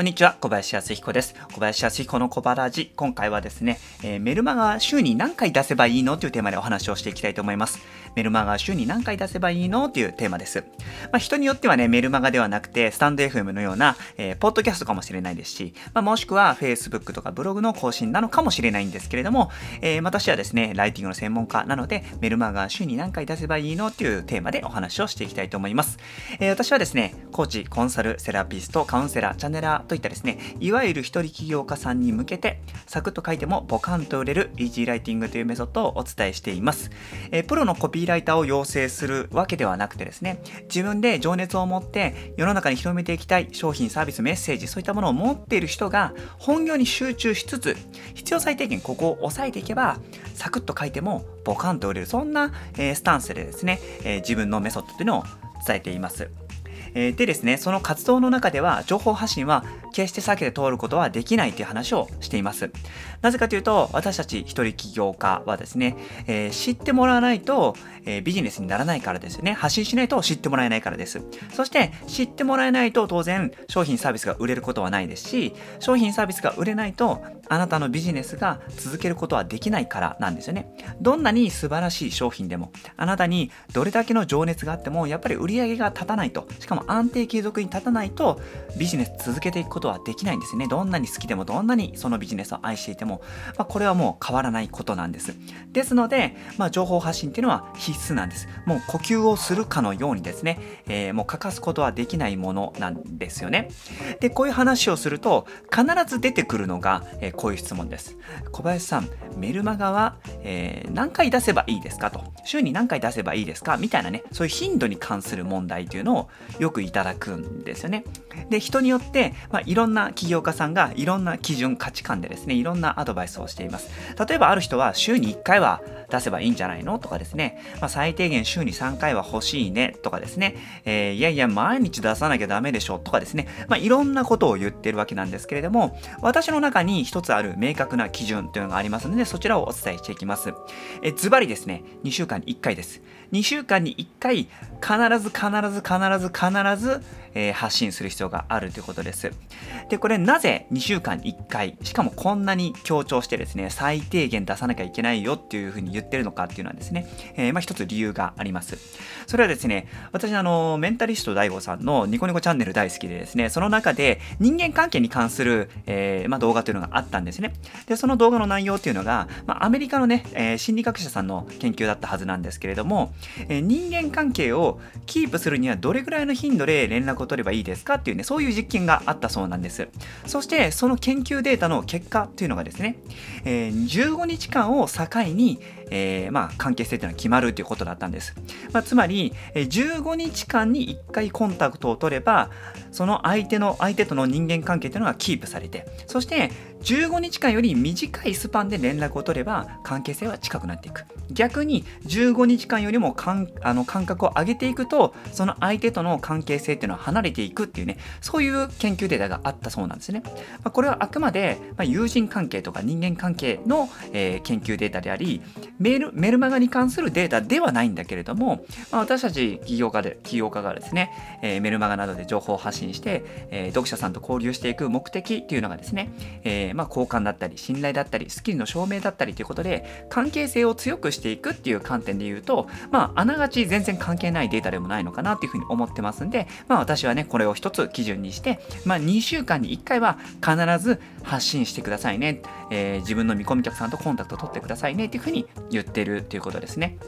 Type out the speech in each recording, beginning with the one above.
こんにちは、小林康彦です。小林康彦の小腹ジ。今回はですね、えー、メルマガ週に何回出せばいいのというテーマでお話をしていきたいと思います。メルマガ週に何回出せばいいの？というテーマです。まあ、人によってはね、メルマガではなくて、スタンド FM のような、えー、ポッドキャストかもしれないですし、まあ、もしくは Facebook とかブログの更新なのかもしれないんですけれども、えー、私はですね、ライティングの専門家なので、メルマガ週に何回出せばいいの？というテーマでお話をしていきたいと思います。え私はですね、コーチ、コンサル、セラピスト、カウンセラー、チャンネラーといったですね、いわゆる一人起業家さんに向けて、サクッと書いてもボカンと売れるイージーライティングというメソッドをお伝えしています。えー、プロのコピライターを養成するわけではなくてですね、自分で情熱を持って世の中に広めていきたい商品、サービス、メッセージ、そういったものを持っている人が本業に集中しつつ、必要最低限ここを押さえていけば、サクッと書いてもボカンと売れる、そんな、え、スタンスでですね、え、自分のメソッドというのを伝えています。え、でですね、その活動の中では情報発信は決して避けて通ることはできないという話をしています。なぜかというと、私たち一人起業家はですね、えー、知ってもらわないと、え、ビジネスにならないからですよね。発信しないと知ってもらえないからです。そして、知ってもらえないと当然商品サービスが売れることはないですし、商品サービスが売れないとあなたのビジネスが続けることはできないからなんですよね。どんなに素晴らしい商品でも、あなたにどれだけの情熱があっても、やっぱり売り上げが立たないと、しかも安定継続に立たないと、ビジネス続けていくことはできないんですね。どんなに好きでも、どんなにそのビジネスを愛していても、まあ、これはもう変わらないことなんです。ですので、まあ、情報発信っていうのは必須なんです。もう呼吸をするかのようにですね、えー、もう欠かすことはできないものなんですよね。で、こういう話をすると、必ず出てくるのが、えーこういう質問です。小林さん、メルマガは、えー、何回出せばいいですかと。週に何回出せばいいですか？みたいなね、そういう頻度に関する問題というのをよくいただくんですよね。で、人によって、まあ、いろんな起業家さんがいろんな基準、価値観でですね、いろんなアドバイスをしています。例えばある人は週に1回は出せばいいんじゃないの？とかですね、まあ、最低限週に3回は欲しいね。とかですね、えー、いやいや毎日出さなきゃダメでしょ。とかですね、まあ、いろんなことを言ってるわけなんですけれども、私の中に一つある明確な基準というのがありますので、そちらをお伝えしていきます。えズバリですね、2週間に1回です。2週間に1回、必ず必ず必ず必ず、えー、発信する必要があるということです。で、これなぜ2週間に1回、しかもこんなに強調してですね、最低限出さなきゃいけないよっていうふうに言ってるのかっていうのはですね、えー、まあ一つ理由があります。それはですね、私あの、メンタリスト DAIGO さんのニコニコチャンネル大好きでですね、その中で人間関係に関する、えー、まあ、動画というのがあったんですね。で、その動画の内容っていうのが、まあ、アメリカのね、えー、心理学者さんの研究だったはずなんですけれども、え、人間関係をキープするにはどれぐらいの頻度で連絡を取ればいいですかっていうね、そういう実験があったそうなんです。そして、その研究データの結果っていうのがですね、えー、15日間を境に、えー、まあ、関係性というのは決まるということだったんです。まあ、つまり、15日間に1回コンタクトを取れば、その相手の、相手との人間関係というのがキープされて、そして15日間より短いスパンで連絡を取れば関係性は近くなっていく。逆に15日間よりもかんあの間隔を上げていくと、その相手との関係性っていうのは離れていくっていうね、そういう研究データがあったそうなんですね。まあ、これはあくまで、まあ、友人関係とか人間関係の、えー、研究データであり、メール、メルマガに関するデータではないんだけれども、まあ、私たち起業家で、起業家がですね、えー、メルマガなどで情報を発信して、えー、読者さんと交流していく目的っていうのがですね、えー、まあ、交換だったり、信頼だったり、スキルの証明だったりということで、関係性を強くしていくっていう観点で言うと、まあ、あながち全然関係ないデータでもないのかなっていうふうに思ってますんで、まあ、私はね、これを一つ基準にして、まあ、2週間に1回は必ず発信してくださいね、えー、自分の見込み客さんとコンタクト取ってくださいねっていうふうに言ってるっていうことですね。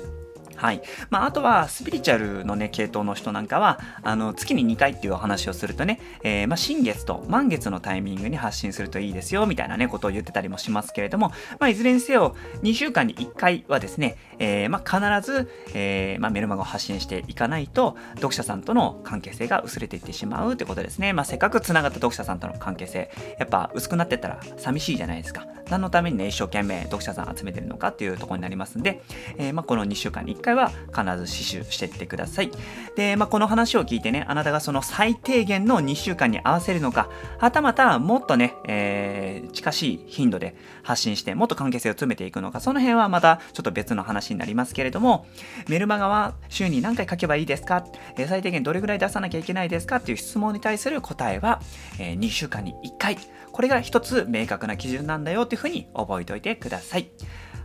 はい。まあ、あとは、スピリチュアルのね、系統の人なんかは、あの、月に2回っていうお話をするとね、えー、まあ、新月と満月のタイミングに発信するといいですよ、みたいなね、ことを言ってたりもしますけれども、まあ、いずれにせよ、2週間に1回はですね、えー、まあ、必ず、えー、まあ、メルマガを発信していかないと、読者さんとの関係性が薄れていってしまうってことですね。まあ、せっかく繋がった読者さんとの関係性、やっぱ薄くなってったら寂しいじゃないですか。何のためにね、一生懸命読者さん集めてるのかっていうところになりますんで、えー、まあ、この2週間に1回回は必ず死守してってください。で、まあ、この話を聞いてね、あなたがその最低限の2週間に合わせるのか、はたまたもっとね、えー、近しい頻度で発信して、もっと関係性を詰めていくのか、その辺はまたちょっと別の話になりますけれども、メルマガは週に何回書けばいいですか、最低限どれぐらい出さなきゃいけないですか？っていう質問に対する答えは、えー、2週間に1回。これが一つ明確な基準なんだよっていうふうに覚えておいてください。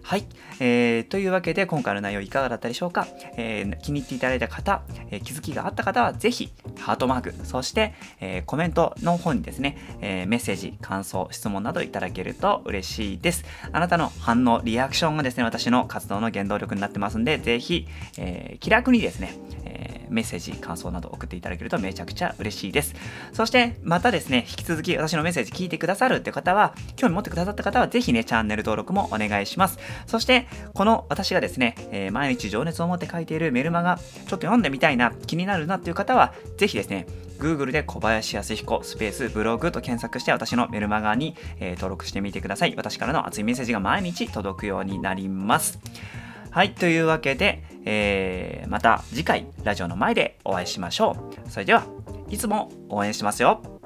はい、えー。というわけで今回の内容いかがだったでしょうか、えー、気に入っていただいた方、えー、気づきがあった方はぜひハートマーク、そして、えー、コメントの方にですね、えメッセージ、感想、質問などいただけると嬉しいです。あなたの反応、リアクションがですね、私の活動の原動力になってますんで、ぜひ、え気楽にですね、えメッセージ、感想など送っていただけるとめちゃくちゃ嬉しいです。そして、またですね、引き続き私のメッセージ聞いてくださるって方は、興味持ってくださった方は、ぜひね、チャンネル登録もお願いします。そして、この私がですね、えー、毎日情熱を持って書いているメルマガ、ちょっと読んでみたいな、気になるなっていう方は、ぜひですね、Google で小林康彦スペースブログと検索して私のメルマガに、えー、登録してみてください。私からの熱いメッセージが毎日届くようになります。はい、というわけで、えー、また次回ラジオの前でお会いしましょう。それでは、いつも応援しますよ。